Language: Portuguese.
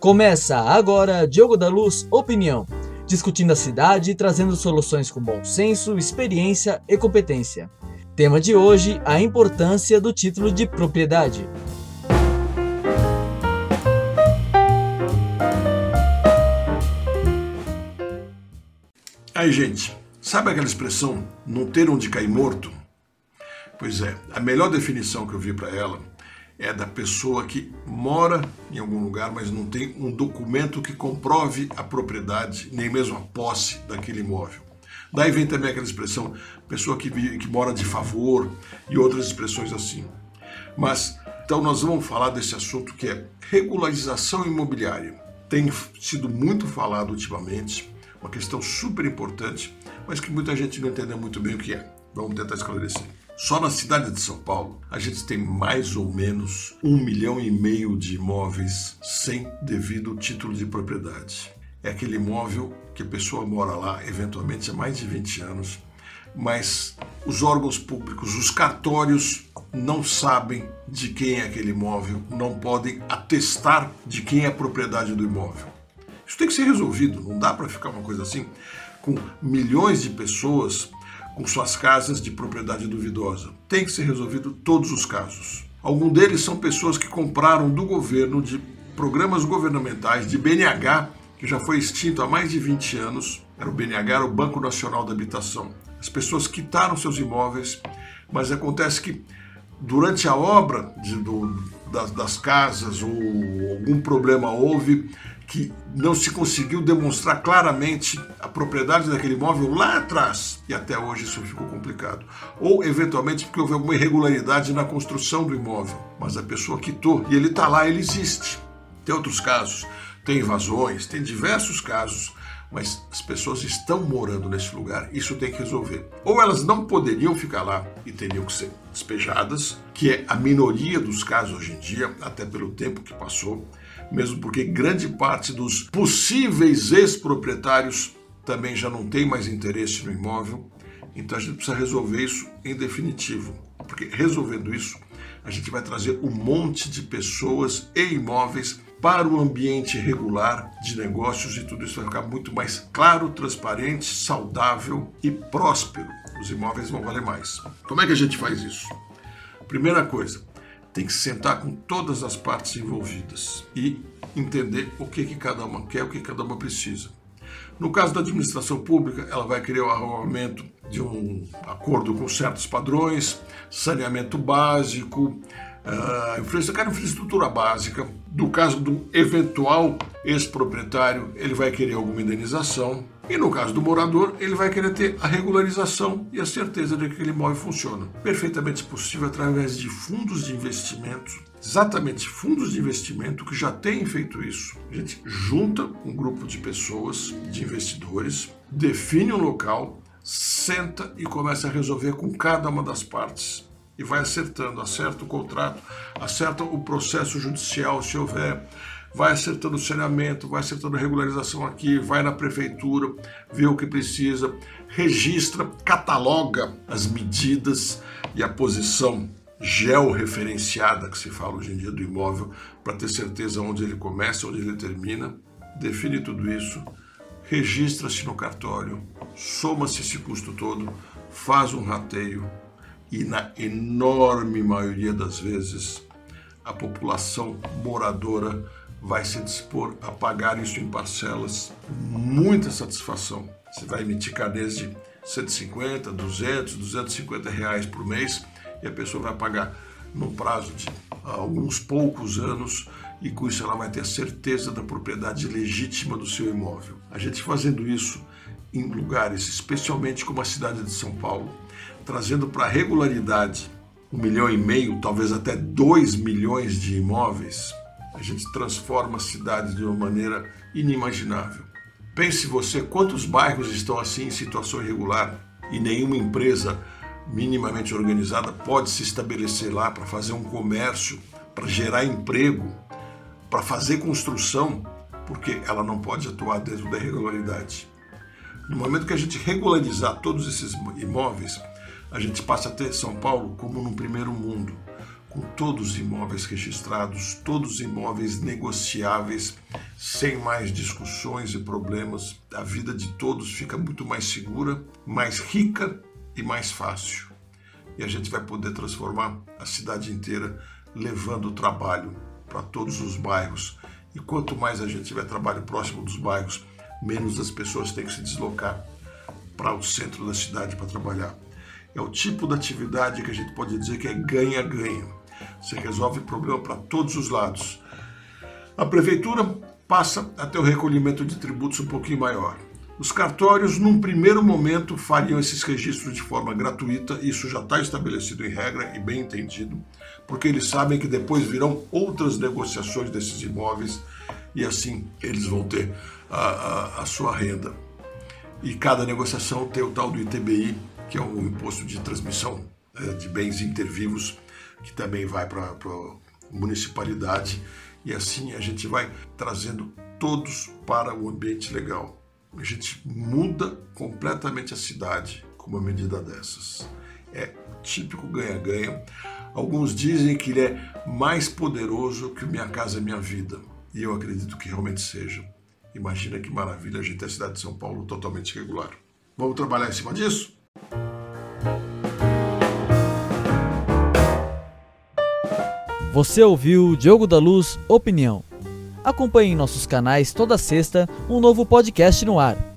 Começa agora Diogo da Luz Opinião, discutindo a cidade e trazendo soluções com bom senso, experiência e competência. Tema de hoje: a importância do título de propriedade. Aí, gente, sabe aquela expressão não ter onde cair morto? Pois é, a melhor definição que eu vi para ela é da pessoa que mora em algum lugar, mas não tem um documento que comprove a propriedade, nem mesmo a posse daquele imóvel. Daí vem também aquela expressão, pessoa que, que mora de favor e outras expressões assim. Mas, então nós vamos falar desse assunto que é regularização imobiliária. Tem sido muito falado ultimamente, uma questão super importante, mas que muita gente não entendeu muito bem o que é. Vamos tentar esclarecer. Só na cidade de São Paulo, a gente tem mais ou menos um milhão e meio de imóveis sem devido título de propriedade. É aquele imóvel que a pessoa mora lá, eventualmente há mais de 20 anos, mas os órgãos públicos, os cartórios, não sabem de quem é aquele imóvel, não podem atestar de quem é a propriedade do imóvel. Isso tem que ser resolvido, não dá para ficar uma coisa assim, com milhões de pessoas com suas casas de propriedade duvidosa. Tem que ser resolvido todos os casos. Alguns deles são pessoas que compraram do governo de programas governamentais de BNH, que já foi extinto há mais de 20 anos. Era o BNH, era o Banco Nacional da Habitação. As pessoas quitaram seus imóveis, mas acontece que durante a obra de, do, das, das casas ou algum problema houve, que não se conseguiu demonstrar claramente a propriedade daquele imóvel lá atrás e até hoje isso ficou complicado. Ou eventualmente porque houve alguma irregularidade na construção do imóvel, mas a pessoa quitou e ele está lá, ele existe. Tem outros casos, tem invasões, tem diversos casos, mas as pessoas estão morando nesse lugar, isso tem que resolver. Ou elas não poderiam ficar lá e teriam que ser despejadas, que é a minoria dos casos hoje em dia, até pelo tempo que passou mesmo porque grande parte dos possíveis ex-proprietários também já não tem mais interesse no imóvel. Então a gente precisa resolver isso em definitivo, porque resolvendo isso, a gente vai trazer um monte de pessoas e imóveis para o ambiente regular de negócios e tudo isso vai ficar muito mais claro, transparente, saudável e próspero. Os imóveis vão valer mais. Como é que a gente faz isso? Primeira coisa, tem que sentar com todas as partes envolvidas e entender o que, que cada uma quer, o que cada uma precisa. No caso da administração pública, ela vai querer o arrumamento de um acordo com certos padrões, saneamento básico, uh, infraestrutura básica. No caso do eventual ex-proprietário, ele vai querer alguma indenização. E no caso do morador, ele vai querer ter a regularização e a certeza de que aquele imóvel funciona. Perfeitamente possível através de fundos de investimento, exatamente fundos de investimento que já têm feito isso. A gente junta um grupo de pessoas, de investidores, define um local, senta e começa a resolver com cada uma das partes e vai acertando, acerta o contrato, acerta o processo judicial se houver, vai acertando o saneamento, vai acertando a regularização aqui, vai na prefeitura, vê o que precisa, registra, cataloga as medidas e a posição georreferenciada que se fala hoje em dia do imóvel para ter certeza onde ele começa, onde ele termina, define tudo isso, registra-se no cartório, soma-se esse custo todo, faz um rateio e na enorme maioria das vezes a população moradora vai se dispor a pagar isso em parcelas muita satisfação. Você vai emitir carnês de 150, 200, 250 reais por mês e a pessoa vai pagar no prazo de alguns poucos anos e com isso ela vai ter certeza da propriedade legítima do seu imóvel. A gente fazendo isso em lugares, especialmente como a cidade de São Paulo, trazendo para regularidade um milhão e meio, talvez até dois milhões de imóveis, a gente transforma a cidade de uma maneira inimaginável. Pense você quantos bairros estão assim em situação irregular e nenhuma empresa minimamente organizada pode se estabelecer lá para fazer um comércio, para gerar emprego, para fazer construção, porque ela não pode atuar dentro da irregularidade. No momento que a gente regularizar todos esses imóveis, a gente passa a ter São Paulo como no primeiro mundo com todos os imóveis registrados, todos os imóveis negociáveis, sem mais discussões e problemas. A vida de todos fica muito mais segura, mais rica e mais fácil. E a gente vai poder transformar a cidade inteira levando o trabalho para todos os bairros. E quanto mais a gente tiver trabalho próximo dos bairros, menos as pessoas têm que se deslocar para o centro da cidade para trabalhar. É o tipo de atividade que a gente pode dizer que é ganha-ganha você resolve problema para todos os lados. A prefeitura passa a ter o recolhimento de tributos um pouquinho maior. Os cartórios, num primeiro momento, fariam esses registros de forma gratuita, isso já está estabelecido em regra e bem entendido, porque eles sabem que depois virão outras negociações desses imóveis e assim eles vão ter a, a, a sua renda. E cada negociação tem o tal do ITBI, que é o Imposto de Transmissão é, de Bens Intervivos, que também vai para a municipalidade, e assim a gente vai trazendo todos para o ambiente legal. A gente muda completamente a cidade com uma medida dessas. É típico ganha-ganha. Alguns dizem que ele é mais poderoso que Minha Casa Minha Vida. E eu acredito que realmente seja. Imagina que maravilha a gente ter a cidade de São Paulo totalmente regular. Vamos trabalhar em cima disso? Você ouviu Diogo da Luz Opinião. Acompanhe em nossos canais toda sexta um novo podcast no ar